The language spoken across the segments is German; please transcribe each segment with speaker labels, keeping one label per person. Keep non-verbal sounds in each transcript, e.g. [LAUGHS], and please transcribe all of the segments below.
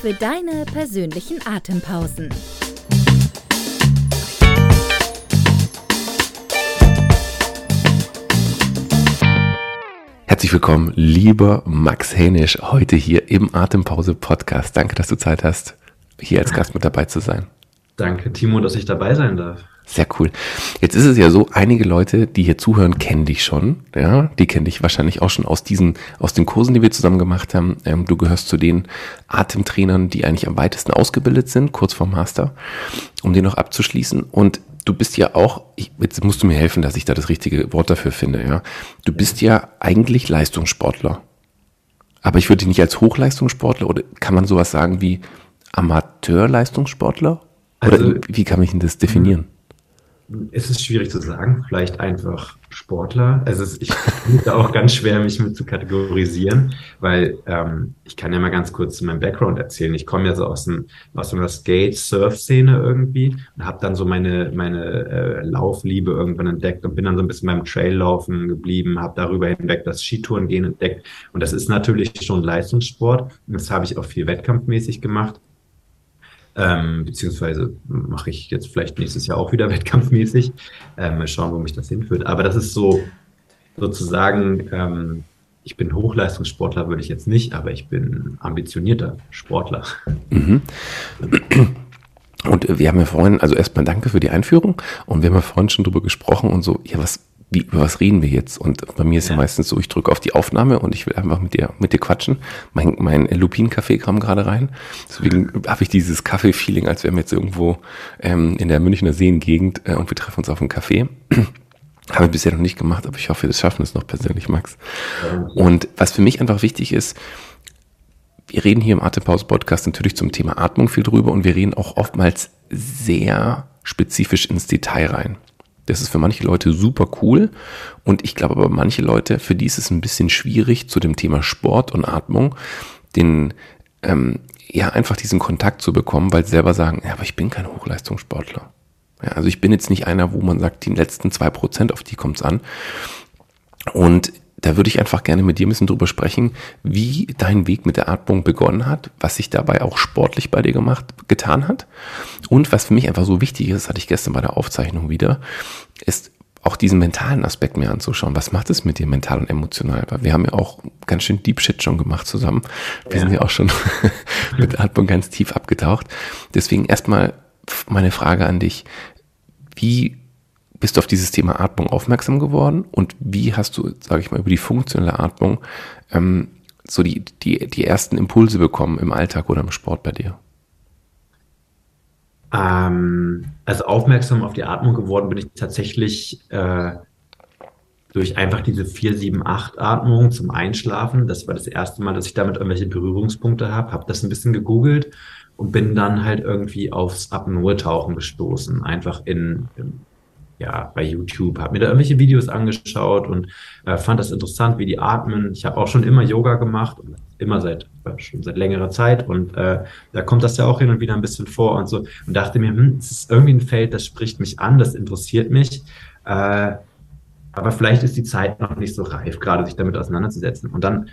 Speaker 1: Für deine persönlichen Atempausen.
Speaker 2: Herzlich willkommen, lieber Max Hänisch, heute hier im Atempause Podcast. Danke, dass du Zeit hast, hier als [LAUGHS] Gast mit dabei zu sein.
Speaker 3: Danke, Timo, dass ich dabei sein darf.
Speaker 2: Sehr cool. Jetzt ist es ja so, einige Leute, die hier zuhören, kennen dich schon. Ja, die kennen dich wahrscheinlich auch schon aus diesen, aus den Kursen, die wir zusammen gemacht haben. Ähm, du gehörst zu den Atemtrainern, die eigentlich am weitesten ausgebildet sind, kurz vor Master, um den noch abzuschließen. Und du bist ja auch, ich, jetzt musst du mir helfen, dass ich da das richtige Wort dafür finde, ja. Du bist ja eigentlich Leistungssportler. Aber ich würde dich nicht als Hochleistungssportler oder kann man sowas sagen wie Amateurleistungssportler? Oder also, wie kann ich denn das definieren?
Speaker 3: Es ist schwierig zu sagen, vielleicht einfach Sportler. Also ich finde da auch ganz schwer, mich mit zu kategorisieren, weil ähm, ich kann ja mal ganz kurz meinen Background erzählen. Ich komme ja so aus, dem, aus einer Skate-Surf-Szene irgendwie und habe dann so meine, meine äh, Laufliebe irgendwann entdeckt und bin dann so ein bisschen beim Traillaufen geblieben, habe darüber hinweg das Skitourengehen entdeckt. Und das ist natürlich schon Leistungssport. Das habe ich auch viel wettkampfmäßig gemacht. Ähm, beziehungsweise mache ich jetzt vielleicht nächstes Jahr auch wieder [LAUGHS] wettkampfmäßig. Ähm, mal schauen, wo mich das hinführt. Aber das ist so sozusagen, ähm, ich bin Hochleistungssportler, würde ich jetzt nicht, aber ich bin ambitionierter Sportler. Mhm.
Speaker 2: Und wir haben ja vorhin, also erstmal danke für die Einführung und wir haben ja vorhin schon drüber gesprochen und so, ja, was, wie, über was reden wir jetzt? Und bei mir ist ja, ja meistens so, ich drücke auf die Aufnahme und ich will einfach mit dir, mit dir quatschen. Mein, mein Lupin-Kaffee kam gerade rein. Deswegen habe ich dieses Kaffee-Feeling, als wären wir jetzt irgendwo ähm, in der Münchner Seengegend äh, und wir treffen uns auf einen Kaffee. [CLEARS THROAT] Habe ich bisher noch nicht gemacht, aber ich hoffe, wir schaffen es noch persönlich, Max. Und was für mich einfach wichtig ist, wir reden hier im Atempause-Podcast natürlich zum Thema Atmung viel drüber und wir reden auch oftmals sehr spezifisch ins Detail rein. Das ist für manche Leute super cool und ich glaube aber manche Leute, für die ist es ein bisschen schwierig zu dem Thema Sport und Atmung, den ähm, ja einfach diesen Kontakt zu bekommen, weil sie selber sagen, ja, aber ich bin kein Hochleistungssportler. Ja, also ich bin jetzt nicht einer, wo man sagt, die letzten zwei Prozent, auf die kommt es an. Und da würde ich einfach gerne mit dir ein bisschen drüber sprechen, wie dein Weg mit der Atmung begonnen hat, was sich dabei auch sportlich bei dir gemacht, getan hat. Und was für mich einfach so wichtig ist, hatte ich gestern bei der Aufzeichnung wieder, ist auch diesen mentalen Aspekt mir anzuschauen. Was macht es mit dir mental und emotional? Weil wir haben ja auch ganz schön Deep Shit schon gemacht zusammen. Wir ja. sind ja auch schon [LAUGHS] mit Atmung ganz tief abgetaucht. Deswegen erstmal meine Frage an dich. Wie bist du auf dieses Thema Atmung aufmerksam geworden und wie hast du, sage ich mal, über die funktionelle Atmung ähm, so die, die, die ersten Impulse bekommen im Alltag oder im Sport bei dir?
Speaker 3: Ähm, also aufmerksam auf die Atmung geworden bin ich tatsächlich äh, durch einfach diese 4-7-8-Atmung zum Einschlafen. Das war das erste Mal, dass ich damit irgendwelche Berührungspunkte habe. Habe das ein bisschen gegoogelt und bin dann halt irgendwie aufs Apnoe-Tauchen gestoßen. Einfach in, in ja, bei YouTube, habe mir da irgendwelche Videos angeschaut und äh, fand das interessant, wie die atmen. Ich habe auch schon immer Yoga gemacht, immer seit schon seit längerer Zeit und äh, da kommt das ja auch hin und wieder ein bisschen vor und so und dachte mir, hm, es ist irgendwie ein Feld, das spricht mich an, das interessiert mich. Äh, aber vielleicht ist die Zeit noch nicht so reif, gerade sich damit auseinanderzusetzen. Und dann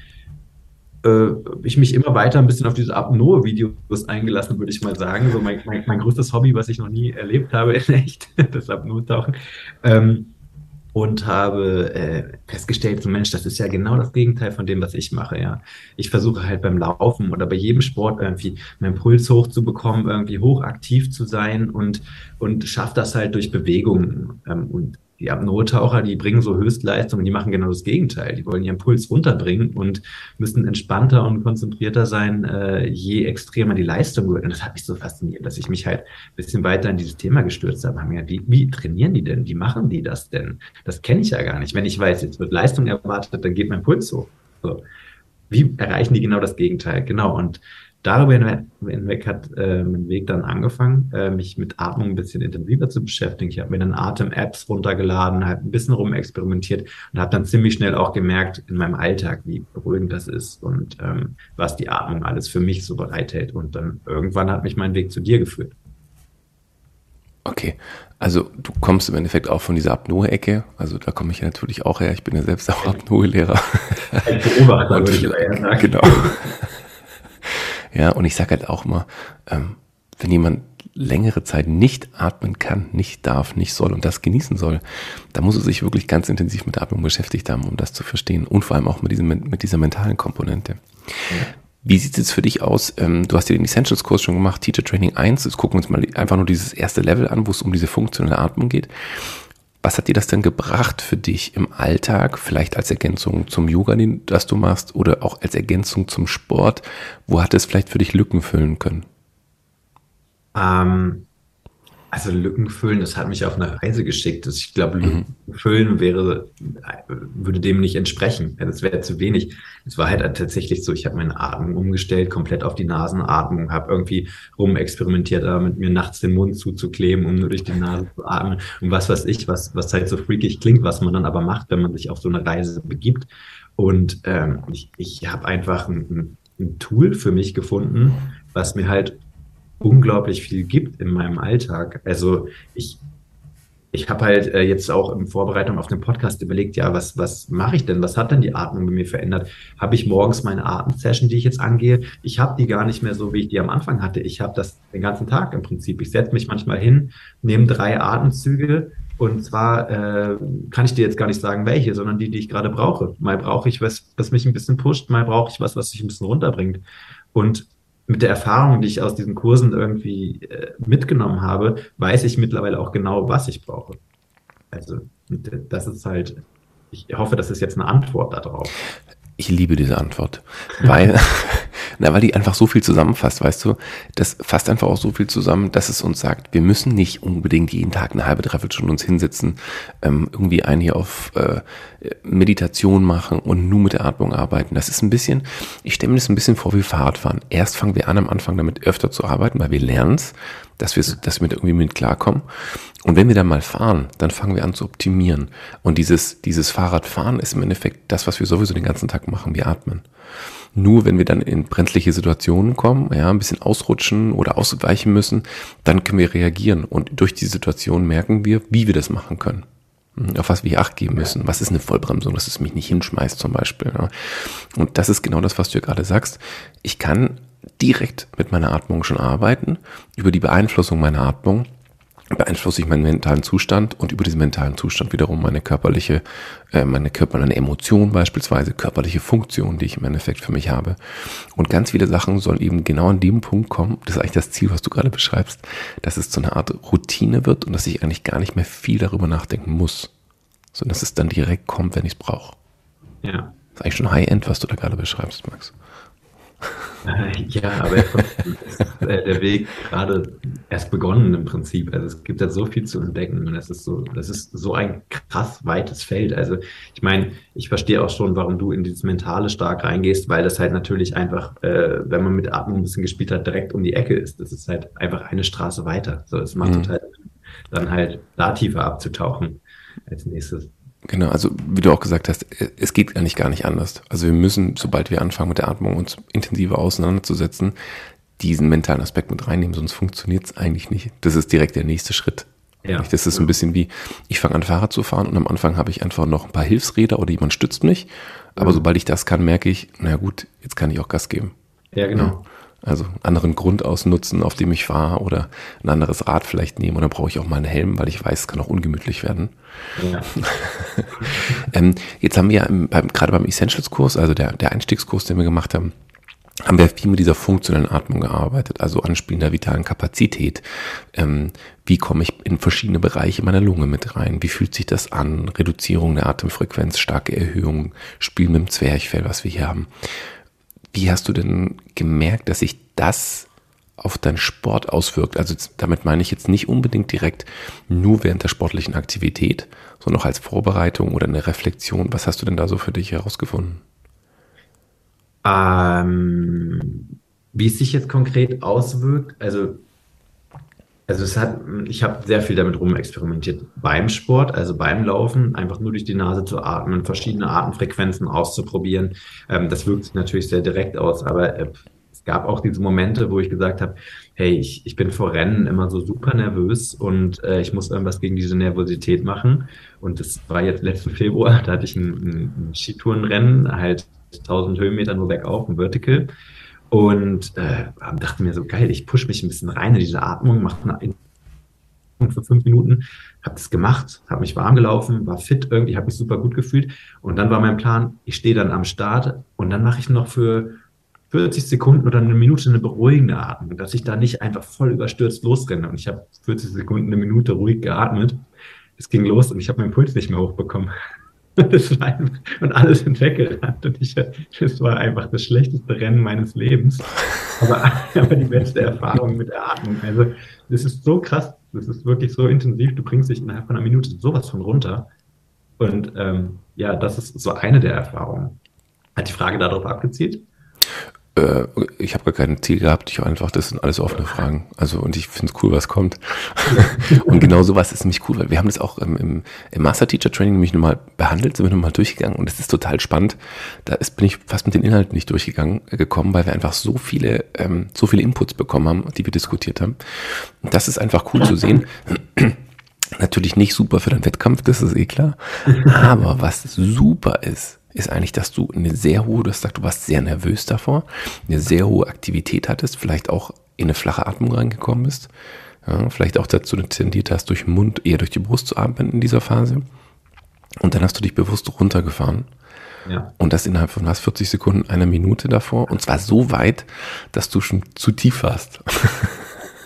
Speaker 3: äh, ich mich immer weiter ein bisschen auf diese Apnoe-Videos eingelassen, würde ich mal sagen. So mein, mein, mein, größtes Hobby, was ich noch nie erlebt habe in echt, [LAUGHS] das Apnoe-Tauchen. Ähm, und habe äh, festgestellt, so Mensch, das ist ja genau das Gegenteil von dem, was ich mache, ja. Ich versuche halt beim Laufen oder bei jedem Sport irgendwie meinen Puls hochzubekommen, irgendwie hochaktiv zu sein und, und schaffe das halt durch Bewegung. Ähm, und die Apnoe-Taucher, die bringen so Höchstleistungen, die machen genau das Gegenteil. Die wollen ihren Puls runterbringen und müssen entspannter und konzentrierter sein, äh, je extremer die Leistung wird. Und das hat mich so fasziniert, dass ich mich halt ein bisschen weiter in dieses Thema gestürzt habe. Wie, wie trainieren die denn? Wie machen die das denn? Das kenne ich ja gar nicht. Wenn ich weiß, jetzt wird Leistung erwartet, dann geht mein Puls hoch. So. Wie erreichen die genau das Gegenteil? Genau. Und darüber hinweg hat äh, mein Weg dann angefangen, äh, mich mit Atmung ein bisschen intensiver zu beschäftigen. Ich habe mir dann Atem-Apps runtergeladen, habe ein bisschen rumexperimentiert und habe dann ziemlich schnell auch gemerkt in meinem Alltag, wie beruhigend das ist und ähm, was die Atmung alles für mich so bereithält. Und dann irgendwann hat mich mein Weg zu dir geführt.
Speaker 2: Okay, also du kommst im Endeffekt auch von dieser Apnoe-Ecke. Also da komme ich ja natürlich auch her. Ich bin ja selbst auch Apnoe-Lehrer. Ein Beobachter, [LAUGHS] würde ich sagen. Genau. [LAUGHS] Ja, und ich sage halt auch mal, ähm, wenn jemand längere Zeit nicht atmen kann, nicht darf, nicht soll und das genießen soll, da muss er sich wirklich ganz intensiv mit der Atmung beschäftigt haben, um das zu verstehen und vor allem auch mit, diesem, mit dieser mentalen Komponente. Ja. Wie sieht es jetzt für dich aus? Ähm, du hast ja den Essentials-Kurs schon gemacht, Teacher Training 1. Jetzt gucken wir uns mal einfach nur dieses erste Level an, wo es um diese funktionelle Atmung geht. Was hat dir das denn gebracht für dich im Alltag, vielleicht als Ergänzung zum Yoga, das du machst, oder auch als Ergänzung zum Sport? Wo hat es vielleicht für dich Lücken füllen können?
Speaker 3: Ähm, also Lücken füllen, das hat mich auf eine Reise geschickt. Ich glaube, Lücken mhm. füllen wäre, würde dem nicht entsprechen. Das wäre zu wenig. Es war halt tatsächlich so, ich habe meine Atmung umgestellt, komplett auf die Nasenatmung, habe irgendwie rumexperimentiert, damit mir nachts den Mund zuzukleben, um nur durch die Nase zu atmen. Und was weiß ich, was, was halt so freakig klingt, was man dann aber macht, wenn man sich auf so eine Reise begibt. Und ähm, ich, ich habe einfach ein, ein Tool für mich gefunden, was mir halt unglaublich viel gibt in meinem Alltag. Also ich, ich habe halt äh, jetzt auch in Vorbereitung auf den Podcast überlegt, ja, was, was mache ich denn? Was hat denn die Atmung bei mir verändert? Habe ich morgens meine Atemsession, die ich jetzt angehe? Ich habe die gar nicht mehr so, wie ich die am Anfang hatte. Ich habe das den ganzen Tag im Prinzip. Ich setze mich manchmal hin, nehme drei Atemzüge und zwar äh, kann ich dir jetzt gar nicht sagen, welche, sondern die, die ich gerade brauche. Mal brauche ich was, was mich ein bisschen pusht, mal brauche ich was, was sich ein bisschen runterbringt. Und mit der Erfahrung, die ich aus diesen Kursen irgendwie äh, mitgenommen habe, weiß ich mittlerweile auch genau, was ich brauche. Also das ist halt, ich hoffe, das ist jetzt eine Antwort darauf.
Speaker 2: Ich liebe diese Antwort, [LAUGHS] weil, na, weil die einfach so viel zusammenfasst, weißt du? Das fasst einfach auch so viel zusammen, dass es uns sagt, wir müssen nicht unbedingt jeden Tag eine halbe, dreiviertel Stunde uns hinsetzen, ähm, irgendwie einen hier auf äh, Meditation machen und nur mit der Atmung arbeiten. Das ist ein bisschen, ich stelle mir das ein bisschen vor wie Fahrradfahren. Erst fangen wir an, am Anfang damit öfter zu arbeiten, weil wir lernen es, dass wir, dass wir irgendwie mit klarkommen. Und wenn wir dann mal fahren, dann fangen wir an zu optimieren. Und dieses, dieses Fahrradfahren ist im Endeffekt das, was wir sowieso den ganzen Tag machen. Wir atmen. Nur wenn wir dann in brenzliche Situationen kommen, ja, ein bisschen ausrutschen oder ausweichen müssen, dann können wir reagieren. Und durch die Situation merken wir, wie wir das machen können. Hm, auf was wir Acht geben müssen. Was ist eine Vollbremsung, dass es mich nicht hinschmeißt zum Beispiel. Ja. Und das ist genau das, was du ja gerade sagst. Ich kann direkt mit meiner Atmung schon arbeiten, über die Beeinflussung meiner Atmung beeinflusse ich meinen mentalen Zustand und über diesen mentalen Zustand wiederum meine körperliche, äh, meine körperliche Emotion beispielsweise, körperliche Funktion, die ich im Endeffekt für mich habe. Und ganz viele Sachen sollen eben genau an dem Punkt kommen, das ist eigentlich das Ziel, was du gerade beschreibst, dass es zu einer Art Routine wird und dass ich eigentlich gar nicht mehr viel darüber nachdenken muss, sondern dass es dann direkt kommt, wenn ich es brauche. Ja. Das ist eigentlich schon High-End, was du da gerade beschreibst, Max.
Speaker 3: Ja, aber [LAUGHS] der Weg gerade erst begonnen im Prinzip. Also es gibt da so viel zu entdecken und es ist so, das ist so ein krass weites Feld. Also ich meine, ich verstehe auch schon, warum du in dieses Mentale stark reingehst, weil das halt natürlich einfach, äh, wenn man mit Atmung ein bisschen gespielt hat, direkt um die Ecke ist. Das ist halt einfach eine Straße weiter. So, es macht mhm. total dann halt da tiefer abzutauchen als nächstes.
Speaker 2: Genau, also wie du auch gesagt hast, es geht eigentlich gar nicht anders. Also wir müssen, sobald wir anfangen mit der Atmung uns intensiver auseinanderzusetzen, diesen mentalen Aspekt mit reinnehmen, sonst funktioniert es eigentlich nicht. Das ist direkt der nächste Schritt. Ja. Das ist ein bisschen wie, ich fange an Fahrrad zu fahren und am Anfang habe ich einfach noch ein paar Hilfsräder oder jemand stützt mich. Aber mhm. sobald ich das kann, merke ich, na gut, jetzt kann ich auch Gas geben.
Speaker 3: Ja, genau. Ja.
Speaker 2: Also anderen Grund ausnutzen, auf dem ich fahre oder ein anderes Rad vielleicht nehmen. Und dann brauche ich auch mal einen Helm, weil ich weiß, es kann auch ungemütlich werden. Ja. [LAUGHS] ähm, jetzt haben wir ja im, beim, gerade beim Essentials-Kurs, also der, der Einstiegskurs, den wir gemacht haben, haben wir viel mit dieser funktionellen Atmung gearbeitet, also Anspielen der vitalen Kapazität. Ähm, wie komme ich in verschiedene Bereiche meiner Lunge mit rein? Wie fühlt sich das an? Reduzierung der Atemfrequenz, starke Erhöhung, Spielen mit dem Zwerchfell, was wir hier haben. Wie hast du denn gemerkt, dass sich das auf deinen Sport auswirkt? Also damit meine ich jetzt nicht unbedingt direkt nur während der sportlichen Aktivität, sondern auch als Vorbereitung oder eine Reflexion. Was hast du denn da so für dich herausgefunden?
Speaker 3: Ähm, wie es sich jetzt konkret auswirkt, also also es hat, ich habe sehr viel damit rumexperimentiert beim Sport, also beim Laufen, einfach nur durch die Nase zu atmen, verschiedene Atemfrequenzen auszuprobieren. Ähm, das wirkt sich natürlich sehr direkt aus, aber äh, es gab auch diese Momente, wo ich gesagt habe, hey, ich, ich bin vor Rennen immer so super nervös und äh, ich muss irgendwas gegen diese Nervosität machen. Und das war jetzt letzten Februar, [LAUGHS] da hatte ich ein, ein Skitourenrennen, halt 1000 Höhenmeter nur bergauf, ein Vertical. Und äh, dachte mir so, geil, ich pushe mich ein bisschen rein in diese Atmung, mache eine für fünf Minuten, habe das gemacht, habe mich warm gelaufen, war fit irgendwie, habe mich super gut gefühlt. Und dann war mein Plan, ich stehe dann am Start und dann mache ich noch für 40 Sekunden oder eine Minute eine beruhigende Atmung, dass ich da nicht einfach voll überstürzt losrenne. Und ich habe 40 Sekunden, eine Minute ruhig geatmet. Es ging los und ich habe meinen Puls nicht mehr hochbekommen. Das war einfach, und alles sind weggerannt. Und ich, das war einfach das schlechteste Rennen meines Lebens. Aber, [LAUGHS] aber die beste Erfahrung mit der Atmung. Also, das ist so krass. Das ist wirklich so intensiv. Du bringst dich innerhalb von einer Minute sowas von runter. Und ähm, ja, das ist so eine der Erfahrungen. Hat die Frage darauf abgezielt?
Speaker 2: Äh, ich habe gar kein Ziel gehabt, ich einfach, das sind alles offene Fragen. Also und ich finde es cool, was kommt. [LAUGHS] und genau sowas ist nämlich cool, weil wir haben das auch im, im, Master Teacher Training nämlich nochmal behandelt, sind wir nochmal durchgegangen und es ist total spannend. Da ist, bin ich fast mit den Inhalten nicht durchgegangen äh, gekommen, weil wir einfach so viele, ähm, so viele Inputs bekommen haben, die wir diskutiert haben. Und das ist einfach cool zu sehen. [CLEARS THROAT] Natürlich nicht super für den Wettkampf, das ist eh klar. Aber was super ist, ist eigentlich, dass du eine sehr hohe, du hast gesagt, du warst sehr nervös davor, eine sehr hohe Aktivität hattest, vielleicht auch in eine flache Atmung reingekommen bist, ja, vielleicht auch dazu tendiert hast, durch den Mund eher durch die Brust zu atmen in dieser Phase. Und dann hast du dich bewusst runtergefahren. Ja. Und das innerhalb von was, 40 Sekunden, einer Minute davor. Und zwar so weit, dass du schon zu tief warst. [LAUGHS]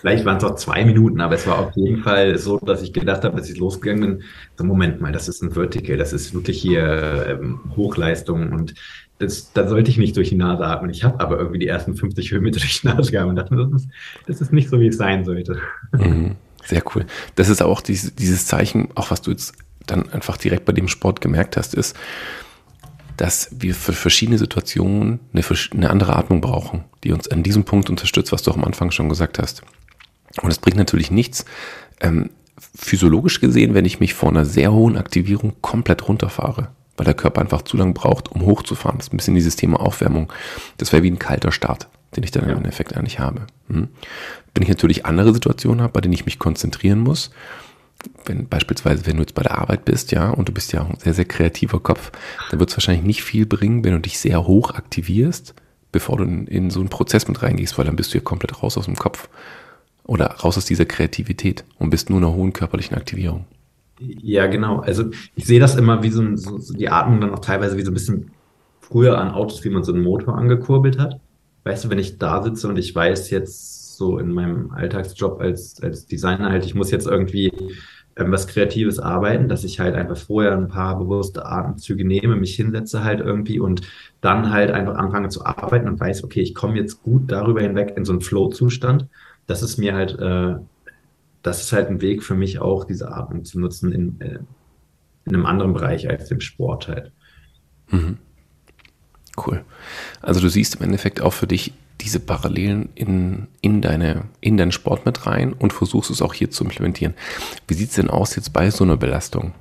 Speaker 3: Vielleicht waren es auch zwei Minuten, aber es war auf jeden Fall so, dass ich gedacht habe, als ich losgegangen bin, so Moment mal, das ist ein Vertical, das ist wirklich hier ähm, Hochleistung und das, da sollte ich nicht durch die Nase atmen. Ich habe aber irgendwie die ersten 50 Höhenmeter durch die Nase gehabt und dachte, das ist, das ist nicht so, wie es sein sollte.
Speaker 2: Mhm, sehr cool. Das ist auch dieses, dieses Zeichen, auch was du jetzt dann einfach direkt bei dem Sport gemerkt hast, ist, dass wir für verschiedene Situationen eine, eine andere Atmung brauchen, die uns an diesem Punkt unterstützt, was du auch am Anfang schon gesagt hast. Und es bringt natürlich nichts, ähm, physiologisch gesehen, wenn ich mich vor einer sehr hohen Aktivierung komplett runterfahre, weil der Körper einfach zu lange braucht, um hochzufahren. Das ist ein bisschen dieses Thema Aufwärmung. Das wäre wie ein kalter Start, den ich dann ja. im Endeffekt eigentlich habe. Hm. Wenn ich natürlich andere Situationen habe, bei denen ich mich konzentrieren muss, wenn beispielsweise, wenn du jetzt bei der Arbeit bist, ja, und du bist ja auch ein sehr, sehr kreativer Kopf, dann wird es wahrscheinlich nicht viel bringen, wenn du dich sehr hoch aktivierst, bevor du in, in so einen Prozess mit reingehst, weil dann bist du ja komplett raus aus dem Kopf oder raus aus dieser Kreativität und bist nur in einer hohen körperlichen Aktivierung.
Speaker 3: Ja, genau. Also ich sehe das immer wie so, so, so die Atmung dann auch teilweise wie so ein bisschen früher an Autos, wie man so einen Motor angekurbelt hat. Weißt du, wenn ich da sitze und ich weiß jetzt so in meinem Alltagsjob als, als Designer halt, ich muss jetzt irgendwie ähm, was Kreatives arbeiten, dass ich halt einfach vorher ein paar bewusste Atemzüge nehme, mich hinsetze halt irgendwie und dann halt einfach anfange zu arbeiten und weiß, okay, ich komme jetzt gut darüber hinweg in so einen Flow-Zustand das ist mir halt, äh, das ist halt ein Weg für mich auch, diese Atmung zu nutzen in, äh, in einem anderen Bereich als dem Sport halt. Mhm.
Speaker 2: Cool. Also du siehst im Endeffekt auch für dich diese Parallelen in, in, deine, in deinen Sport mit rein und versuchst es auch hier zu implementieren. Wie sieht es denn aus jetzt bei so einer Belastung?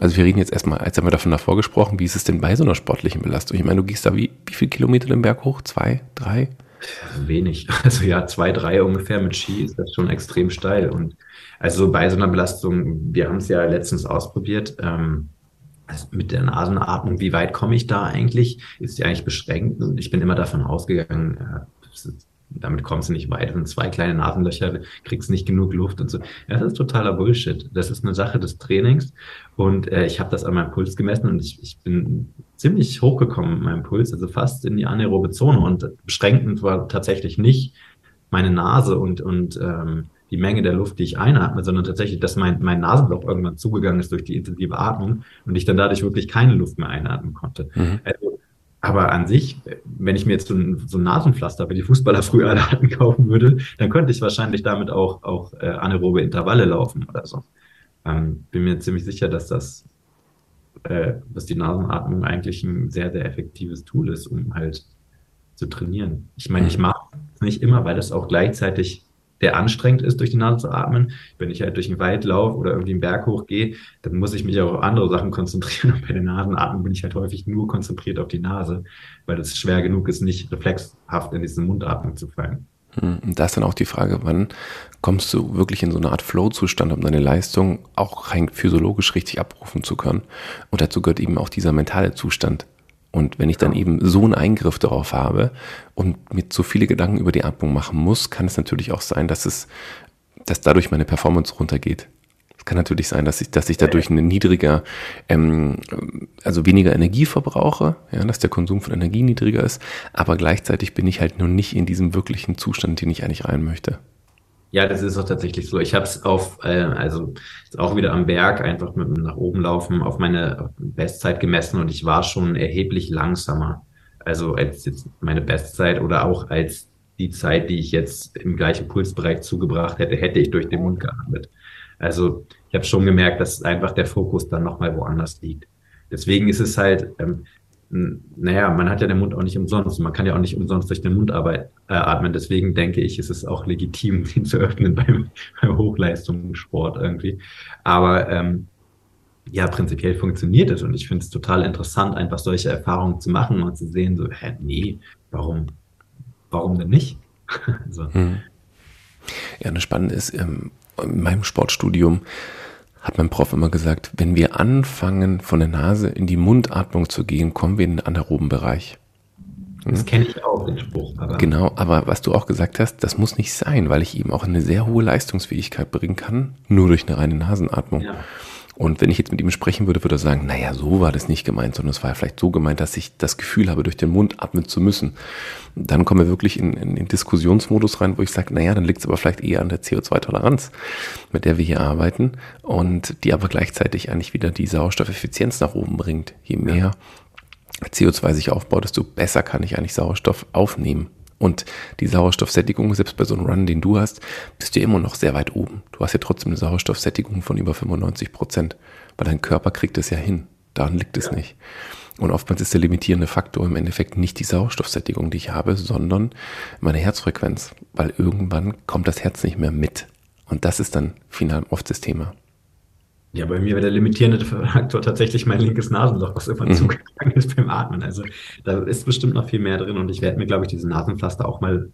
Speaker 2: Also wir reden jetzt erstmal, als haben wir davon davor gesprochen, wie ist es denn bei so einer sportlichen Belastung? Ich meine, du gehst da wie, wie viele Kilometer den Berg hoch? Zwei, drei?
Speaker 3: Wenig. [LAUGHS] Also ja, zwei, drei ungefähr mit Ski ist das schon extrem steil. Und also bei so einer Belastung, wir haben es ja letztens ausprobiert, ähm, also mit der Nasenatmung, wie weit komme ich da eigentlich? Ist die eigentlich beschränkt? Und ich bin immer davon ausgegangen, äh, damit kommst du nicht weit. Und zwei kleine Nasenlöcher, kriegst nicht genug Luft und so. Ja, das ist totaler Bullshit. Das ist eine Sache des Trainings. Und äh, ich habe das an meinem Puls gemessen und ich, ich bin ziemlich hochgekommen mit meinem Puls, also fast in die anaerobe Zone. Und beschränkend war tatsächlich nicht meine Nase und, und ähm, die Menge der Luft, die ich einatme, sondern tatsächlich, dass mein, mein Nasenloch irgendwann zugegangen ist durch die intensive Atmung und ich dann dadurch wirklich keine Luft mehr einatmen konnte. Mhm. Also aber an sich, wenn ich mir jetzt so ein, so ein Nasenpflaster, wie die Fußballer früher [LAUGHS] alle hatten, kaufen würde, dann könnte ich wahrscheinlich damit auch, auch äh, anaerobe Intervalle laufen oder so. Ähm, bin mir ziemlich sicher, dass das, äh, dass die Nasenatmung eigentlich ein sehr, sehr effektives Tool ist, um halt zu trainieren. Ich meine, ich mache es nicht immer, weil das auch gleichzeitig der anstrengend ist, durch die Nase zu atmen. Wenn ich halt durch den Wald laufe oder irgendwie einen Berg hochgehe, dann muss ich mich auch auf andere Sachen konzentrieren. [LAUGHS] Und bei den Nasenatmen bin ich halt häufig nur konzentriert auf die Nase, weil es schwer genug ist, nicht reflexhaft in diesen Mundatmung zu fallen.
Speaker 2: Hm, und da ist dann auch die Frage, wann kommst du wirklich in so eine Art Flow-Zustand, um deine Leistung auch rein physiologisch richtig abrufen zu können. Und dazu gehört eben auch dieser mentale Zustand. Und wenn ich dann eben so einen Eingriff darauf habe und mir zu viele Gedanken über die Atmung machen muss, kann es natürlich auch sein, dass es, dass dadurch meine Performance runtergeht. Es kann natürlich sein, dass ich, dass ich dadurch eine niedriger, ähm, also weniger Energie verbrauche, ja, dass der Konsum von Energie niedriger ist, aber gleichzeitig bin ich halt nur nicht in diesem wirklichen Zustand, den ich eigentlich rein möchte.
Speaker 3: Ja, das ist auch tatsächlich so. Ich habe es auf, äh, also auch wieder am Berg einfach mit dem nach oben laufen auf meine Bestzeit gemessen und ich war schon erheblich langsamer. Also als jetzt meine Bestzeit oder auch als die Zeit, die ich jetzt im gleichen Pulsbereich zugebracht hätte, hätte ich durch den Mund geatmet. Also ich habe schon gemerkt, dass einfach der Fokus dann nochmal woanders liegt. Deswegen ist es halt, ähm, naja, man hat ja den Mund auch nicht umsonst. Man kann ja auch nicht umsonst durch den Mund äh, atmen. Deswegen denke ich, ist es auch legitim, [LAUGHS] den zu öffnen beim, beim Hochleistungssport irgendwie. Aber ähm, ja, prinzipiell funktioniert es und ich finde es total interessant, einfach solche Erfahrungen zu machen und zu sehen, so, hä, nee, warum, warum denn nicht? [LAUGHS]
Speaker 2: so. Hm. Ja, das Spannende ist, ähm, in meinem Sportstudium hat mein Prof immer gesagt, wenn wir anfangen, von der Nase in die Mundatmung zu gehen, kommen wir in den anaeroben Bereich.
Speaker 3: Das kenne ich auch, den Spruch.
Speaker 2: Aber genau, aber was du auch gesagt hast, das muss nicht sein, weil ich eben auch eine sehr hohe Leistungsfähigkeit bringen kann, nur durch eine reine Nasenatmung. Ja. Und wenn ich jetzt mit ihm sprechen würde, würde er sagen, naja, so war das nicht gemeint, sondern es war vielleicht so gemeint, dass ich das Gefühl habe, durch den Mund atmen zu müssen. Dann kommen wir wirklich in, in den Diskussionsmodus rein, wo ich sage, naja, dann liegt es aber vielleicht eher an der CO2-Toleranz, mit der wir hier arbeiten und die aber gleichzeitig eigentlich wieder die Sauerstoffeffizienz nach oben bringt. Je mehr CO2 sich aufbaut, desto besser kann ich eigentlich Sauerstoff aufnehmen. Und die Sauerstoffsättigung, selbst bei so einem Run, den du hast, bist du immer noch sehr weit oben. Du hast ja trotzdem eine Sauerstoffsättigung von über 95 Prozent, weil dein Körper kriegt es ja hin. Daran liegt es ja. nicht. Und oftmals ist der limitierende Faktor im Endeffekt nicht die Sauerstoffsättigung, die ich habe, sondern meine Herzfrequenz, weil irgendwann kommt das Herz nicht mehr mit. Und das ist dann final oft das Thema.
Speaker 3: Ja, bei mir wäre der limitierende Faktor tatsächlich mein linkes Nasenloch, was immer mhm. zugegangen ist beim Atmen. Also da ist bestimmt noch viel mehr drin und ich werde mir, glaube ich, diese Nasenpflaster auch mal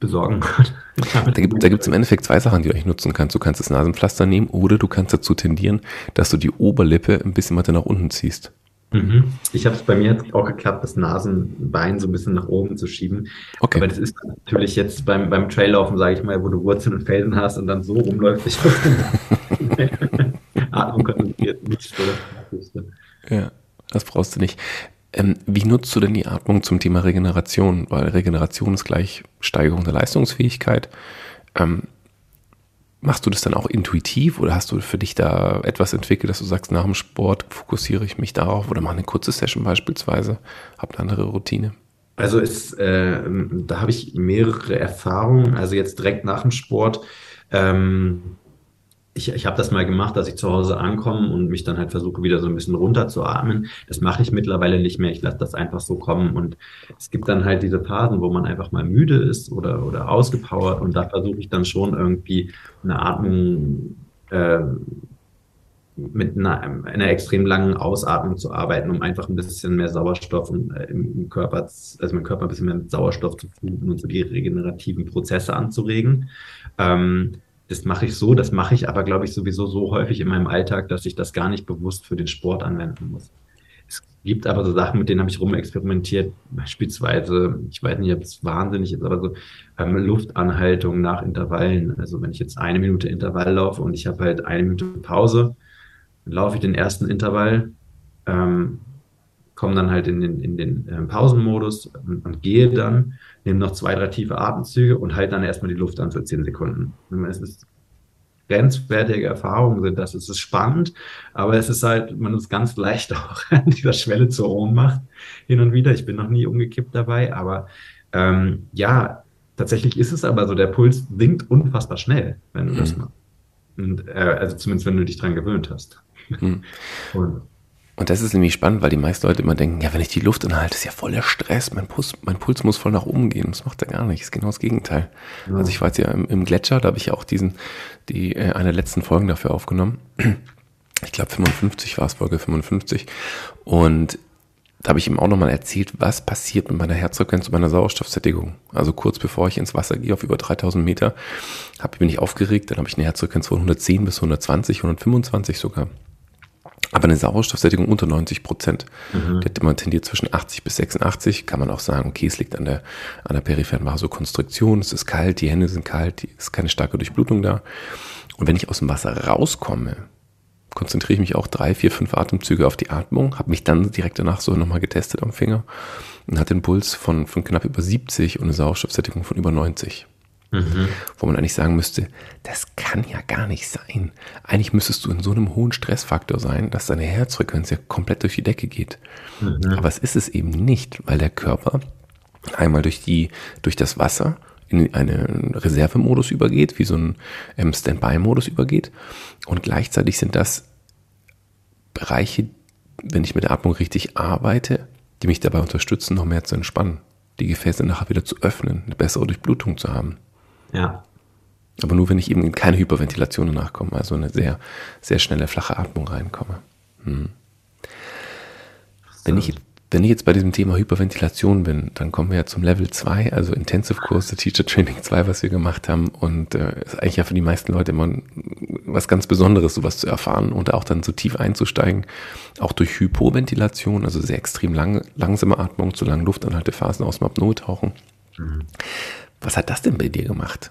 Speaker 3: besorgen. [LAUGHS]
Speaker 2: da gibt es im Endeffekt zwei Sachen, die du eigentlich nutzen kannst. Du kannst das Nasenpflaster nehmen oder du kannst dazu tendieren, dass du die Oberlippe ein bisschen weiter nach unten ziehst.
Speaker 3: Mhm. Ich habe es bei mir jetzt auch geklappt, das Nasenbein so ein bisschen nach oben zu schieben. Okay. Aber das ist natürlich jetzt beim, beim Traillaufen, sage ich mal, wo du Wurzeln und Felsen hast und dann so rumläuft. Ich [LAUGHS] Atmung konzentriert, nicht so
Speaker 2: das Ja, das brauchst du nicht. Ähm, wie nutzt du denn die Atmung zum Thema Regeneration? Weil Regeneration ist gleich Steigerung der Leistungsfähigkeit. Ähm, machst du das dann auch intuitiv oder hast du für dich da etwas entwickelt, dass du sagst, nach dem Sport fokussiere ich mich darauf oder mache eine kurze Session beispielsweise, habe eine andere Routine?
Speaker 3: Also ist, äh, da habe ich mehrere Erfahrungen. Also jetzt direkt nach dem Sport ähm, ich, ich habe das mal gemacht, dass ich zu Hause ankomme und mich dann halt versuche, wieder so ein bisschen runterzuatmen. Das mache ich mittlerweile nicht mehr. Ich lasse das einfach so kommen. Und es gibt dann halt diese Phasen, wo man einfach mal müde ist oder, oder ausgepowert. Und da versuche ich dann schon irgendwie eine Atmung äh, mit einer, einer extrem langen Ausatmung zu arbeiten, um einfach ein bisschen mehr Sauerstoff äh, im Körper, also mein Körper ein bisschen mehr mit Sauerstoff zu fluten und so die regenerativen Prozesse anzuregen. Ähm, das mache ich so, das mache ich aber, glaube ich, sowieso so häufig in meinem Alltag, dass ich das gar nicht bewusst für den Sport anwenden muss. Es gibt aber so Sachen, mit denen habe ich rumexperimentiert, beispielsweise, ich weiß nicht, ob es wahnsinnig ist, aber so ähm, Luftanhaltung nach Intervallen. Also wenn ich jetzt eine Minute Intervall laufe und ich habe halt eine Minute Pause, dann laufe ich den ersten Intervall, ähm, komme dann halt in den, in den ähm, Pausenmodus und, und, gehe dann, nehme noch zwei, drei tiefe Atemzüge und halte dann erstmal die Luft an für zehn Sekunden. Es ist grenzwertige Erfahrungen sind das. Es ist spannend, aber es ist halt, man ist ganz leicht [LAUGHS] auch an dieser Schwelle zur Ohnmacht hin und wieder. Ich bin noch nie umgekippt dabei, aber ähm, ja, tatsächlich ist es aber so, der Puls sinkt unfassbar schnell, wenn du mhm. das machst. Und, äh, also zumindest, wenn du dich dran gewöhnt hast. Mhm. [LAUGHS]
Speaker 2: Und Und das ist nämlich spannend, weil die meisten Leute immer denken, ja, wenn ich die Luft anhalte, ist ja voll der Stress, mein Puls, mein Puls muss voll nach oben gehen. Das macht er gar nicht, das ist genau das Gegenteil. Ja. Also ich war jetzt ja im, im Gletscher, da habe ich ja auch diesen, die, äh, eine der letzten Folgen dafür aufgenommen. Ich glaube 55 war es, Folge 55. Und da habe ich ihm auch nochmal erzählt, was passiert mit meiner Herzfrequenz und meiner Sauerstoffsättigung. Also kurz bevor ich ins Wasser gehe, auf über 3000 Meter, hab, bin ich aufgeregt, dann habe ich eine Herzfrequenz von 110 bis 120, 125 sogar. Aber eine Sauerstoffsättigung unter 90 Prozent. Mhm. Die hat immer tendiert zwischen 80 bis 86. Kann man auch sagen, okay, es liegt an der, an der peripheren Vasokonstriktion, es ist kalt, die Hände sind kalt, es ist keine starke Durchblutung da. Und wenn ich aus dem Wasser rauskomme, konzentriere ich mich auch drei, vier, fünf Atemzüge auf die Atmung, habe mich dann direkt danach so nochmal getestet am Finger und hatte einen Puls von, von knapp über 70 und eine Sauerstoffsättigung von über 90. Mhm. Wo man eigentlich sagen müsste, das kann ja gar nicht sein. Eigentlich müsstest du in so einem hohen Stressfaktor sein, dass deine Herzfrequenz ja komplett durch die Decke geht. Mhm. Aber es ist es eben nicht, weil der Körper einmal durch die, durch das Wasser in einen Reservemodus übergeht, wie so ein ähm, Standby-Modus übergeht. Und gleichzeitig sind das Bereiche, wenn ich mit der Atmung richtig arbeite, die mich dabei unterstützen, noch mehr zu entspannen, die Gefäße nachher wieder zu öffnen, eine bessere Durchblutung zu haben.
Speaker 3: Ja.
Speaker 2: Aber nur, wenn ich eben in keine Hyperventilation danach komme, also eine sehr, sehr schnelle, flache Atmung reinkomme. Hm. Wenn ich, wenn ich jetzt bei diesem Thema Hyperventilation bin, dann kommen wir ja zum Level 2, also Intensive Course Teacher Training 2, was wir gemacht haben. Und äh, ist eigentlich ja für die meisten Leute immer was ganz Besonderes, sowas zu erfahren und auch dann so tief einzusteigen. Auch durch Hypoventilation, also sehr extrem lang, langsame Atmung, zu langen Luftanhaltephasen aus dem Apnoe tauchen. Mhm. Was hat das denn bei dir gemacht?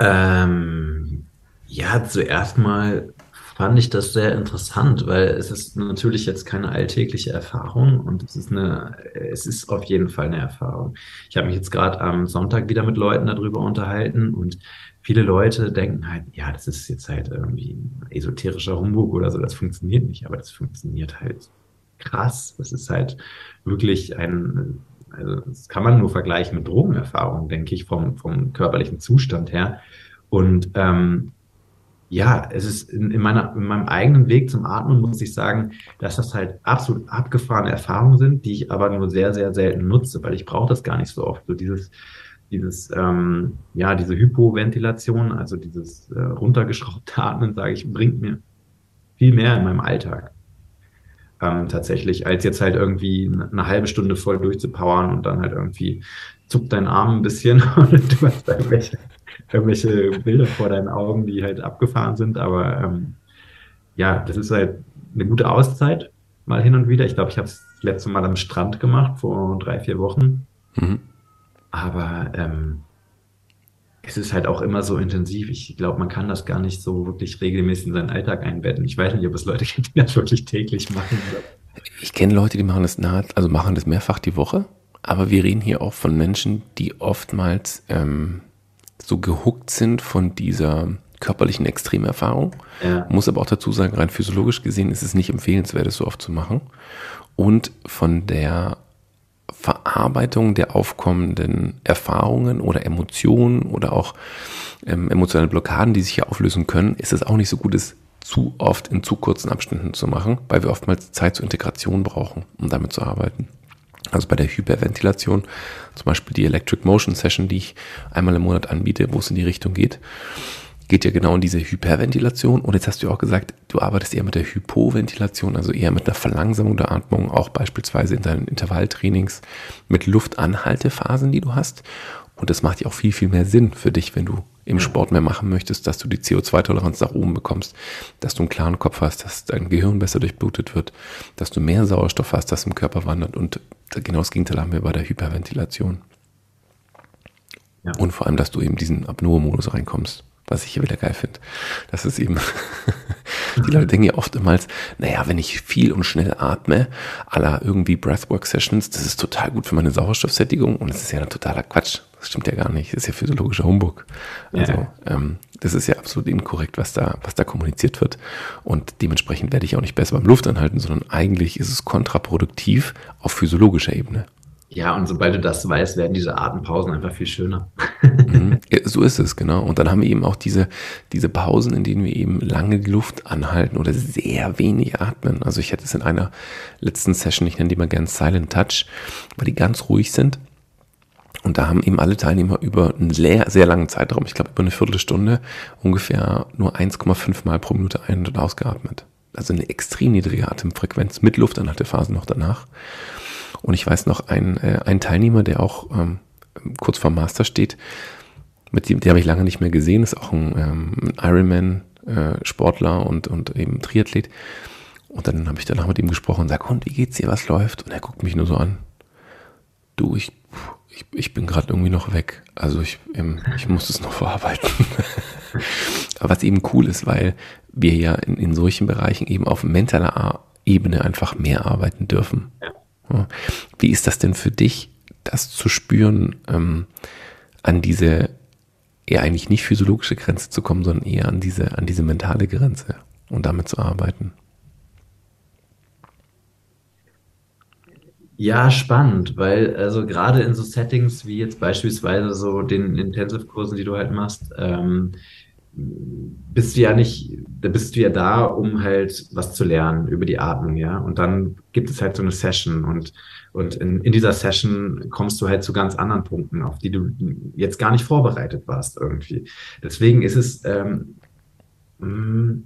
Speaker 3: Ähm, ja, zuerst mal fand ich das sehr interessant, weil es ist natürlich jetzt keine alltägliche Erfahrung und es ist eine, es ist auf jeden Fall eine Erfahrung. Ich habe mich jetzt gerade am Sonntag wieder mit Leuten darüber unterhalten und viele Leute denken halt, ja, das ist jetzt halt irgendwie ein esoterischer Humbug oder so, das funktioniert nicht, aber das funktioniert halt krass. Das ist halt wirklich ein also das kann man nur vergleichen mit Drogenerfahrung, denke ich, vom, vom körperlichen Zustand her. Und ähm, ja, es ist in, in, meiner, in meinem eigenen Weg zum Atmen, muss ich sagen, dass das halt absolut abgefahrene Erfahrungen sind, die ich aber nur sehr, sehr selten nutze, weil ich brauche das gar nicht so oft. So dieses, dieses, ähm, ja, diese Hypoventilation, also dieses äh, runtergeschraubte Atmen, sage ich, bringt mir viel mehr in meinem Alltag ähm, tatsächlich, als jetzt halt irgendwie eine halbe Stunde voll durchzupowern und dann halt irgendwie zuckt dein Arm ein bisschen [LAUGHS] und du hast irgendwelche, irgendwelche Bilder vor deinen Augen, die halt abgefahren sind. Aber ähm, ja, das ist halt eine gute Auszeit, mal hin und wieder. Ich glaube, ich habe es letzte Mal am Strand gemacht vor drei, vier Wochen. Mhm. Aber ähm, es ist halt auch immer so intensiv. Ich glaube, man kann das gar nicht so wirklich regelmäßig in seinen Alltag einbetten. Ich weiß nicht, ob es Leute gibt, die das wirklich täglich machen.
Speaker 2: Ich kenne Leute, die machen das nahe, also machen das mehrfach die Woche. Aber wir reden hier auch von Menschen, die oftmals ähm, so gehuckt sind von dieser körperlichen Extremerfahrung. Ja. Muss aber auch dazu sagen, rein physiologisch gesehen ist es nicht empfehlenswert, das so oft zu machen. Und von der Verarbeitung der aufkommenden Erfahrungen oder Emotionen oder auch ähm, emotionale Blockaden, die sich hier auflösen können, ist es auch nicht so gut, es zu oft in zu kurzen Abständen zu machen, weil wir oftmals Zeit zur Integration brauchen, um damit zu arbeiten. Also bei der Hyperventilation, zum Beispiel die Electric Motion Session, die ich einmal im Monat anbiete, wo es in die Richtung geht, geht ja genau in diese Hyperventilation. Und jetzt hast du auch gesagt, du arbeitest eher mit der Hypoventilation, also eher mit einer Verlangsamung der Atmung, auch beispielsweise in deinen Intervalltrainings mit Luftanhaltephasen, die du hast. Und das macht ja auch viel, viel mehr Sinn für dich, wenn du im Sport mehr machen möchtest, dass du die CO2-Toleranz nach oben bekommst, dass du einen klaren Kopf hast, dass dein Gehirn besser durchblutet wird, dass du mehr Sauerstoff hast, das im Körper wandert. Und genau das Gegenteil haben wir bei der Hyperventilation. Ja. Und vor allem, dass du eben diesen Apnoe-Modus reinkommst was ich hier wieder geil finde. Das ist eben, [LAUGHS] die Leute denken ja oftmals, naja, wenn ich viel und schnell atme, aller irgendwie Breathwork-Sessions, das ist total gut für meine Sauerstoffsättigung und das ist ja ein totaler Quatsch. Das stimmt ja gar nicht. Das ist ja physiologischer Humbug. Also, ja. ähm, das ist ja absolut inkorrekt, was da, was da kommuniziert wird. Und dementsprechend werde ich auch nicht besser beim Luftanhalten, sondern eigentlich ist es kontraproduktiv auf physiologischer Ebene.
Speaker 3: Ja, und sobald du das weißt, werden diese Atempausen einfach viel schöner.
Speaker 2: mhm. [LAUGHS] so ist es, genau. Und dann haben wir eben auch diese, diese Pausen, in denen wir eben lange die Luft anhalten oder sehr wenig atmen. Also ich hätte es in einer letzten Session, ich nenne die mal gern Silent Touch, weil die ganz ruhig sind. Und da haben eben alle Teilnehmer über einen sehr, sehr langen Zeitraum, ich glaube über eine Viertelstunde, ungefähr nur 1,5 Mal pro Minute ein- und ausgeatmet. Also eine extrem niedrige Atemfrequenz mit Lufteinhaltephase noch danach. Und ich weiß noch, ein, äh, ein Teilnehmer, der auch ähm, kurz vor Master steht, mit dem, den habe ich lange nicht mehr gesehen, ist auch ein, ähm, ein Ironman-Sportler äh, und, und eben Triathlet. Und dann habe ich danach mit ihm gesprochen und sage, und wie geht's dir, was läuft? Und er guckt mich nur so an. Du, ich, ich, ich bin gerade irgendwie noch weg. Also ich, ähm, ich muss es noch [LAUGHS] verarbeiten. Aber was eben cool ist, weil wir ja in, in solchen Bereichen eben auf mentaler Ebene einfach mehr arbeiten dürfen. Wie ist das denn für dich, das zu spüren, ähm, an diese eher eigentlich nicht physiologische Grenze zu kommen, sondern eher an diese, an diese mentale Grenze und damit zu arbeiten?
Speaker 3: Ja, spannend, weil also gerade in so Settings wie jetzt beispielsweise so den Intensive-Kursen, die du halt machst, ähm, bist du ja nicht, da bist du ja da, um halt was zu lernen über die Atmung, ja. Und dann gibt es halt so eine Session und, und in, in dieser Session kommst du halt zu ganz anderen Punkten, auf die du jetzt gar nicht vorbereitet warst irgendwie. Deswegen ist es, ähm, mm,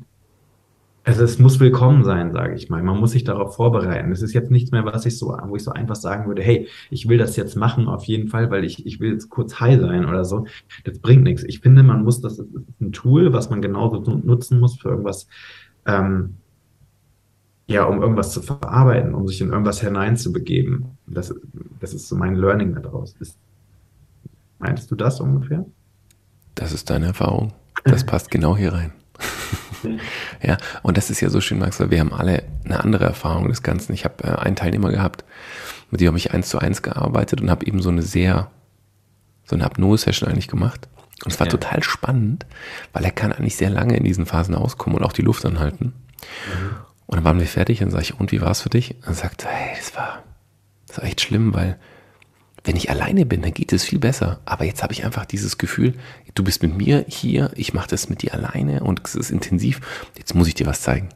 Speaker 3: also es muss willkommen sein, sage ich mal. Man muss sich darauf vorbereiten. Es ist jetzt nichts mehr, was ich so, wo ich so einfach sagen würde, hey, ich will das jetzt machen auf jeden Fall, weil ich, ich will jetzt kurz high sein oder so. Das bringt nichts. Ich finde, man muss, das ist ein Tool, was man genauso nutzen muss für irgendwas, ähm, ja, um irgendwas zu verarbeiten, um sich in irgendwas hineinzubegeben. Das, das ist so mein Learning daraus. Ist, meinst du das ungefähr?
Speaker 2: Das ist deine Erfahrung. [LAUGHS] Das passt genau hier rein. [LAUGHS] ja, und das ist ja so schön, Max, weil wir haben alle eine andere Erfahrung des Ganzen. Ich habe äh, einen Teilnehmer gehabt, mit dem habe ich eins zu eins gearbeitet und habe eben so eine sehr, so eine Apnoe-Session eigentlich gemacht. Und es war ja. total spannend, weil er kann eigentlich sehr lange in diesen Phasen auskommen und auch die Luft anhalten. Mhm. Und dann waren wir fertig und sage ich, und wie war es für dich? Und er sagt, hey, das war, das war echt schlimm, weil wenn ich alleine bin, dann geht es viel besser. Aber jetzt habe ich einfach dieses Gefühl, du bist mit mir hier, ich mache das mit dir alleine und es ist intensiv. Jetzt muss ich dir was zeigen.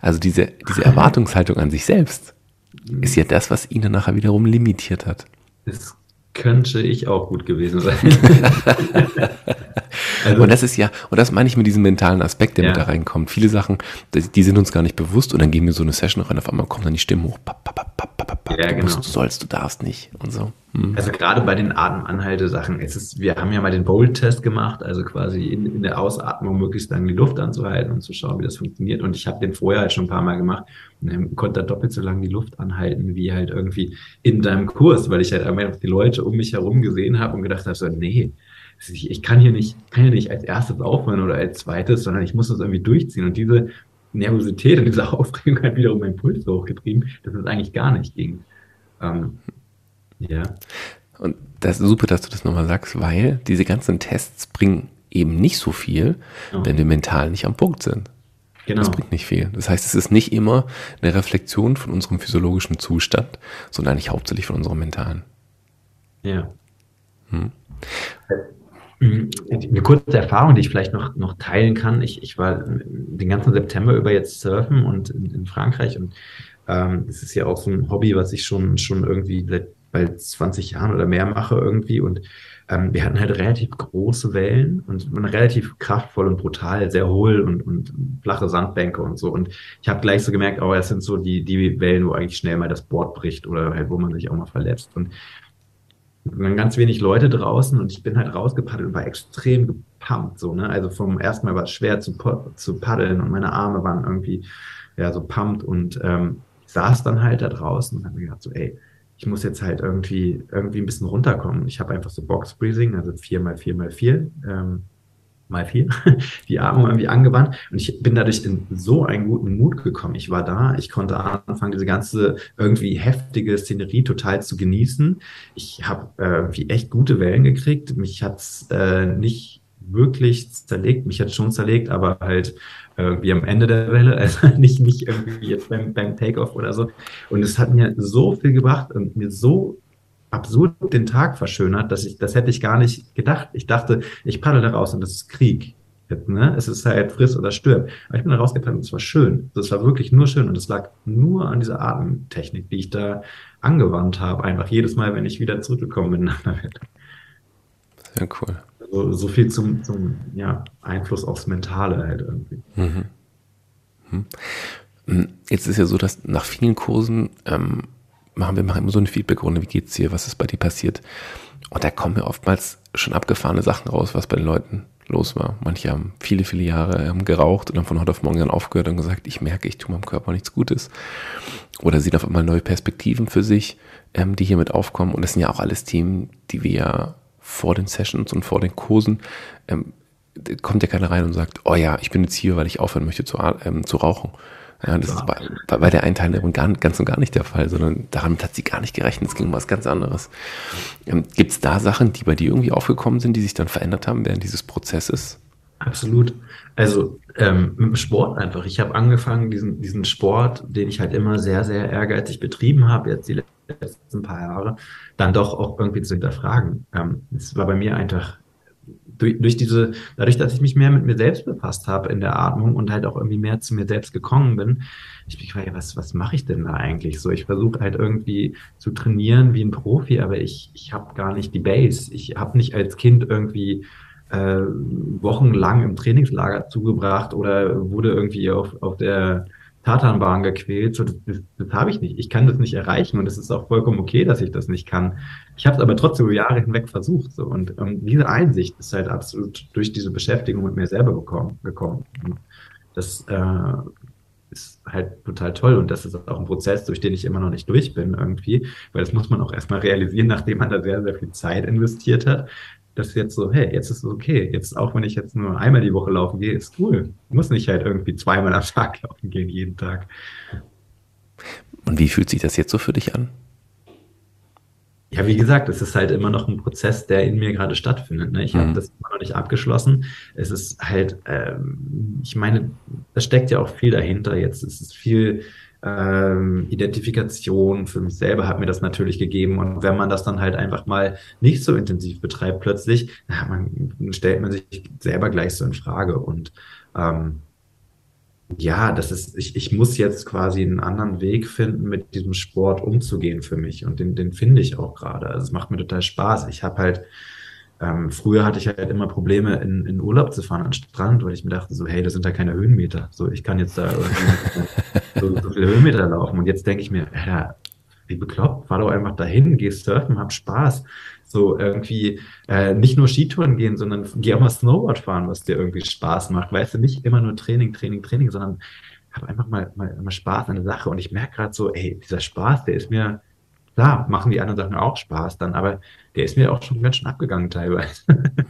Speaker 2: Also diese, diese [LAUGHS] Erwartungshaltung an sich selbst ist ja das, was ihn dann nachher wiederum limitiert hat.
Speaker 3: Das könnte ich auch gut gewesen sein. [LAUGHS]
Speaker 2: also, und das ist ja, und das meine ich mit diesem mentalen Aspekt, der ja. mit da reinkommt. Viele Sachen, die sind uns gar nicht bewusst und dann gehen wir so eine Session rein, auf einmal kommt dann die Stimme hoch. Papp, papp, papp, ja, du, musst, genau. du sollst, du darfst nicht und so.
Speaker 3: Hm. Also gerade bei den Atemanhalte-Sachen, es ist, wir haben ja mal den Bolt-Test gemacht, also quasi in, in der Ausatmung möglichst lang die Luft anzuhalten und zu schauen, wie das funktioniert. Und ich habe den vorher halt schon ein paar Mal gemacht und konnte da doppelt so lang die Luft anhalten, wie halt irgendwie in deinem Kurs, weil ich halt einfach die Leute um mich herum gesehen habe und gedacht habe, so, nee, ich kann hier nicht, kann hier nicht als erstes aufhören oder als zweites, sondern ich muss das irgendwie durchziehen. Und diese Nervosität und diese [LAUGHS] Aufregung hat wiederum meinen Puls hochgetrieben, dass es eigentlich gar nicht ging. Ähm, ja.
Speaker 2: Und das ist super, dass du das nochmal sagst, weil diese ganzen Tests bringen eben nicht so viel, ja. wenn wir mental nicht am Punkt sind. Genau. Das bringt nicht viel. Das heißt, es ist nicht immer eine Reflexion von unserem physiologischen Zustand, sondern eigentlich hauptsächlich von unserem mentalen.
Speaker 3: Ja. Hm. Eine kurze Erfahrung, die ich vielleicht noch, noch teilen kann. Ich, ich war den ganzen September über jetzt surfen und in, in Frankreich und ähm, das ist ja auch so ein Hobby, was ich schon, schon irgendwie seit bald 20 Jahren oder mehr mache irgendwie und ähm, wir hatten halt relativ große Wellen und relativ kraftvoll und brutal, sehr hohl und, und flache Sandbänke und so. Und ich habe gleich so gemerkt, oh, das sind so die, die Wellen, wo eigentlich schnell mal das Board bricht oder halt, wo man sich auch mal verletzt. Und dann ganz wenig Leute draußen und ich bin halt rausgepaddelt und war extrem gepumpt, so, ne? Also vom ersten Mal war es schwer zu, zu paddeln und meine Arme waren irgendwie, ja, so pumpt und ähm, saß dann halt da draußen und habe mir gedacht, so, ey, ich muss jetzt halt irgendwie, irgendwie ein bisschen runterkommen. Ich habe einfach so Box Breathing, also vier mal vier mal vier, ähm, mal vier, [LAUGHS] die Atmung irgendwie angewandt. Und ich bin dadurch in so einen guten Mut gekommen. Ich war da, ich konnte anfangen, diese ganze irgendwie heftige Szenerie total zu genießen. Ich habe äh, irgendwie echt gute Wellen gekriegt. Mich hat's äh, nicht wirklich zerlegt. Mich hat schon zerlegt, aber halt irgendwie am Ende der Welle, [LAUGHS] also nicht, nicht irgendwie jetzt beim, beim Takeoff oder so. Und es hat mir so viel gebracht und mir so absurd den Tag verschönert, dass ich, das hätte ich gar nicht gedacht. Ich dachte, ich paddel da raus und das ist Krieg. Ne? Es ist halt friss oder stirb. Aber ich bin da rausgepaddelt und es war schön. Das war wirklich nur schön und es lag nur an dieser Atemtechnik, die ich da angewandt habe. Einfach jedes Mal, wenn ich wieder zurückgekommen bin nach einer Welt.
Speaker 2: Sehr cool.
Speaker 3: Also, so viel zum, zum ja, Einfluss aufs Mentale halt irgendwie. Mhm.
Speaker 2: Mhm. Jetzt ist ja so, dass nach vielen Kursen ähm, machen wir immer so eine Feedbackrunde, wie geht's dir, was ist bei dir passiert? Und da kommen mir oftmals schon abgefahrene Sachen raus, was bei den Leuten los war. Manche haben viele, viele Jahre ähm, geraucht und dann von heute auf morgen dann aufgehört und gesagt, ich merke, ich tue meinem Körper nichts Gutes. Oder sehen auf einmal neue Perspektiven für sich, ähm, die hiermit aufkommen. Und das sind ja auch alles Themen, die wir ja vor den Sessions und vor den Kursen, ähm, kommt ja keiner rein und sagt, oh ja, ich bin jetzt hier, weil ich aufhören möchte zu, ähm, zu rauchen. Ja, das ja. war bei der Einteilung gar, ganz und gar nicht der Fall, sondern damit hat sie gar nicht gerechnet. Es ging um was ganz anderes. Ähm, Gibt es da Sachen, die bei dir irgendwie aufgekommen sind, die sich dann verändert haben während dieses Prozesses?
Speaker 3: Absolut. Also ähm, mit dem Sport einfach. Ich habe angefangen, diesen, diesen Sport, den ich halt immer sehr, sehr ehrgeizig betrieben habe, jetzt die letzten paar Jahre, dann doch auch irgendwie zu hinterfragen. Ähm, es war bei mir einfach durch, durch diese, dadurch, dass ich mich mehr mit mir selbst befasst habe in der Atmung und halt auch irgendwie mehr zu mir selbst gekommen bin, ich mich gefragt, was, was mache ich denn da eigentlich so? Ich versuche halt irgendwie zu trainieren wie ein Profi, aber ich, ich habe gar nicht die Base. Ich habe nicht als Kind irgendwie äh, wochenlang im Trainingslager zugebracht oder wurde irgendwie auf, auf der Tatanbahn gequält. So, das, das, das habe ich nicht. Ich kann das nicht erreichen und es ist auch vollkommen okay, dass ich das nicht kann. Ich habe es aber trotzdem über Jahre hinweg versucht. So. Und ähm, diese Einsicht ist halt absolut durch diese Beschäftigung mit mir selber gekommen. Und das äh, ist halt total toll und das ist auch ein Prozess, durch den ich immer noch nicht durch bin irgendwie, weil das muss man auch erstmal realisieren, nachdem man da sehr, sehr viel Zeit investiert hat, dass jetzt so, hey, jetzt ist es okay. Jetzt, auch wenn ich jetzt nur einmal die Woche laufen gehe, ist cool. Ich muss nicht halt irgendwie zweimal am [LAUGHS] Tag laufen gehen, jeden Tag.
Speaker 2: Und wie fühlt sich das jetzt so für dich an?
Speaker 3: Ja, wie gesagt, es ist halt immer noch ein Prozess, der in mir gerade stattfindet. Ne? Ich mhm. habe das immer noch nicht abgeschlossen. Es ist halt, ähm, ich meine, da steckt ja auch viel dahinter jetzt. Es ist viel ähm, Identifikation für mich selber hat mir das natürlich gegeben. Und wenn man das dann halt einfach mal nicht so intensiv betreibt, plötzlich, na, man, stellt man sich selber gleich so in Frage. Und ähm, ja, das ist, ich, ich muss jetzt quasi einen anderen Weg finden, mit diesem Sport umzugehen für mich. Und den, den finde ich auch gerade. Also es macht mir total Spaß. Ich habe halt ähm, früher hatte ich halt immer Probleme, in, in Urlaub zu fahren an Strand, weil ich mir dachte so, hey, das sind da keine Höhenmeter. So, ich kann jetzt da [LAUGHS] so, so viele Höhenmeter laufen. Und jetzt denke ich mir, ja, wie bekloppt, fahr doch einfach dahin, geh surfen, hab Spaß. So irgendwie äh, nicht nur Skitouren gehen, sondern geh auch mal Snowboard fahren, was dir irgendwie Spaß macht. Weißt du, nicht immer nur Training, Training, Training, sondern hab einfach mal, mal, mal Spaß an der Sache. Und ich merke gerade so, ey, dieser Spaß, der ist mir Klar, machen die anderen Sachen auch Spaß dann, aber der ist mir auch schon ganz schön abgegangen teilweise.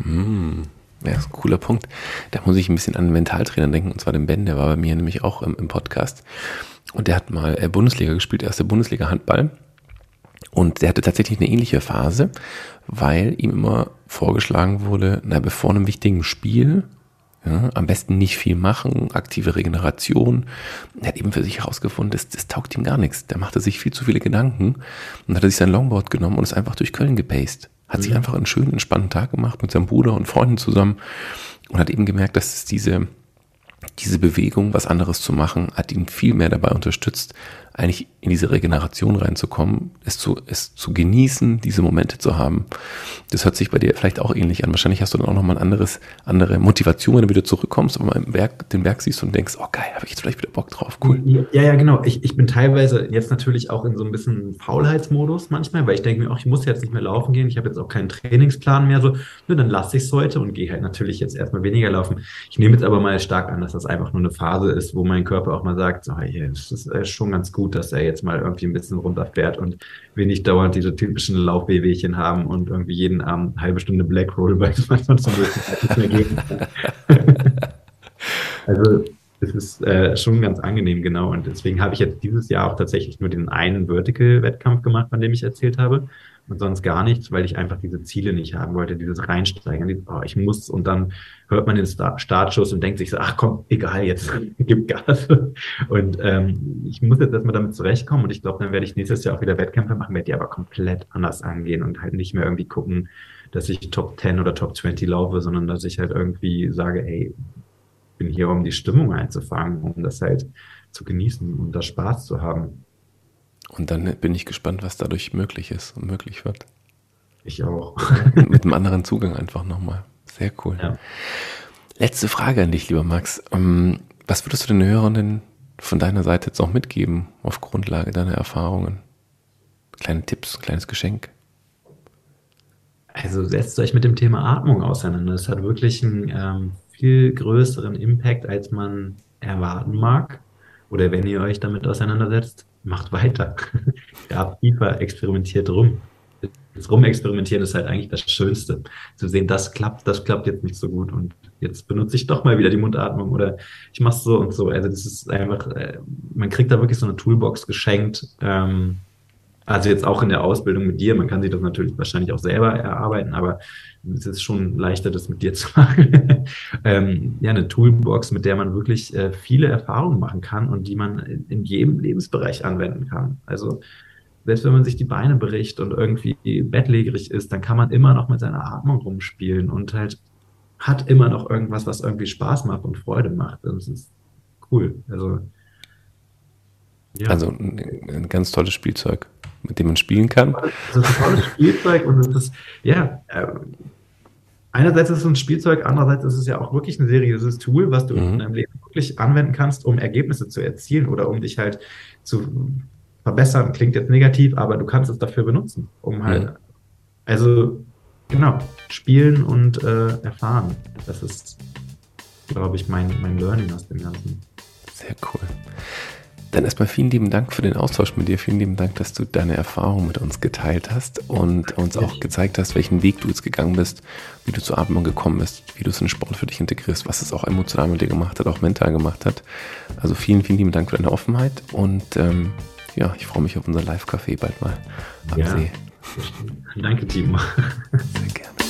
Speaker 2: Mm, ja, ist ein cooler Punkt. Da muss ich ein bisschen an den Mentaltrainer denken, und zwar den Ben, der war bei mir nämlich auch im, im Podcast. Und der hat mal äh, Bundesliga gespielt, erste Bundesliga Handball. Und der hatte tatsächlich eine ähnliche Phase, weil ihm immer vorgeschlagen wurde, na, bevor einem wichtigen Spiel ja, am besten nicht viel machen, aktive Regeneration. Er hat eben für sich herausgefunden, das, das taugt ihm gar nichts. Der machte sich viel zu viele Gedanken und hat sich sein Longboard genommen und ist einfach durch Köln gepaced. Hat mhm. sich einfach einen schönen, entspannten Tag gemacht mit seinem Bruder und Freunden zusammen und hat eben gemerkt, dass es diese, diese Bewegung, was anderes zu machen, hat ihn viel mehr dabei unterstützt, eigentlich in diese Regeneration reinzukommen, es zu, es zu genießen, diese Momente zu haben. Das hört sich bei dir vielleicht auch ähnlich an. Wahrscheinlich hast du dann auch nochmal ein anderes, andere Motivation, wenn du wieder zurückkommst und mal im Werk, den Berg siehst und denkst, oh geil, habe ich jetzt vielleicht wieder Bock drauf, cool.
Speaker 3: Ja, ja, genau. Ich, ich bin teilweise jetzt natürlich auch in so ein bisschen Faulheitsmodus manchmal, weil ich denke mir auch, ich muss jetzt nicht mehr laufen gehen, ich habe jetzt auch keinen Trainingsplan mehr, so, ne, dann lasse ich es heute und gehe halt natürlich jetzt erstmal weniger laufen. Ich nehme jetzt aber mal stark an, dass das einfach nur eine Phase ist, wo mein Körper auch mal sagt, so, hey, das ist äh, schon ganz gut gut, dass er jetzt mal irgendwie ein bisschen runterfährt und wir nicht dauernd diese typischen Laufwehwehchen haben und irgendwie jeden Abend eine halbe Stunde Black Roll, weil es manchmal zum nicht mehr geben [LAUGHS] Also es ist äh, schon ganz angenehm, genau. Und deswegen habe ich jetzt dieses Jahr auch tatsächlich nur den einen Vertical-Wettkampf gemacht, von dem ich erzählt habe. Und sonst gar nichts, weil ich einfach diese Ziele nicht haben wollte, dieses Reinsteigen. Oh, ich muss und dann hört man den Startschuss und denkt sich so, ach komm, egal, jetzt [LAUGHS] gib Gas. Und ähm, ich muss jetzt erstmal damit zurechtkommen und ich glaube, dann werde ich nächstes Jahr auch wieder Wettkämpfe machen, werde die aber komplett anders angehen und halt nicht mehr irgendwie gucken, dass ich Top 10 oder Top 20 laufe, sondern dass ich halt irgendwie sage, hey, bin hier, um die Stimmung einzufangen, um das halt zu genießen und da Spaß zu haben.
Speaker 2: Und dann bin ich gespannt, was dadurch möglich ist und möglich wird.
Speaker 3: Ich auch. [LAUGHS]
Speaker 2: Mit einem anderen Zugang einfach nochmal. Sehr cool. Ja. Letzte Frage an dich, lieber Max. Ähm, was würdest du den Hörenden von deiner Seite jetzt noch mitgeben auf Grundlage deiner Erfahrungen? Kleine Tipps, kleines Geschenk.
Speaker 3: Also setzt euch mit dem Thema Atmung auseinander. Es hat wirklich einen ähm, viel größeren Impact, als man erwarten mag. Oder wenn ihr euch damit auseinandersetzt, macht weiter. [LAUGHS] ja, tiefer, experimentiert rum. Das Rumexperimentieren ist halt eigentlich das Schönste. Zu sehen, das klappt, das klappt jetzt nicht so gut und jetzt benutze ich doch mal wieder die Mundatmung oder ich mache so und so. Also das ist einfach, äh, man kriegt da wirklich so eine Toolbox geschenkt. Ähm, also jetzt auch in der Ausbildung mit dir, man kann sich das natürlich wahrscheinlich auch selber erarbeiten, aber es ist schon leichter, das mit dir [LAUGHS] zu machen. ähm, ja, eine Toolbox, mit der man wirklich äh, viele Erfahrungen machen kann und die man in, in, jedem Lebensbereich anwenden kann. Also selbst wenn man sich die Beine bricht und irgendwie bettlägerig ist, dann kann man immer noch mit seiner Atmung rumspielen und halt hat immer noch irgendwas, was irgendwie Spaß macht und Freude macht. Und das ist cool. Also,
Speaker 2: ja. also ein, ein ganz tolles Spielzeug mit dem man spielen kann.
Speaker 3: Das ist ein tolles Spielzeug und es ist, ja, äh, einerseits ist es ein Spielzeug, andererseits ist es ja auch wirklich ein seriöses Tool, was du mhm. in deinem Leben wirklich anwenden kannst, um Ergebnisse zu erzielen oder um dich halt zu verbessern. Klingt jetzt negativ, aber du kannst es dafür benutzen, um halt, mhm. also, genau, spielen und äh, erfahren. Das ist, glaube ich, mein, mein Learning aus dem Ganzen.
Speaker 2: Sehr cool. Dann erstmal vielen lieben Dank für den Austausch mit dir. Vielen lieben Dank, dass du deine Erfahrungen mit uns geteilt hast und uns auch gezeigt hast, welchen Weg du jetzt gegangen bist, wie du zur Atmung gekommen bist, wie du es in den Sport für dich integrierst, was es auch emotional mit dir gemacht hat, auch mental gemacht hat. Also vielen, vielen lieben Dank für deine Offenheit und ähm, ja, ich freue mich auf unser Live-Café bald mal am ja. See.
Speaker 3: Danke, Timo. Sehr gerne.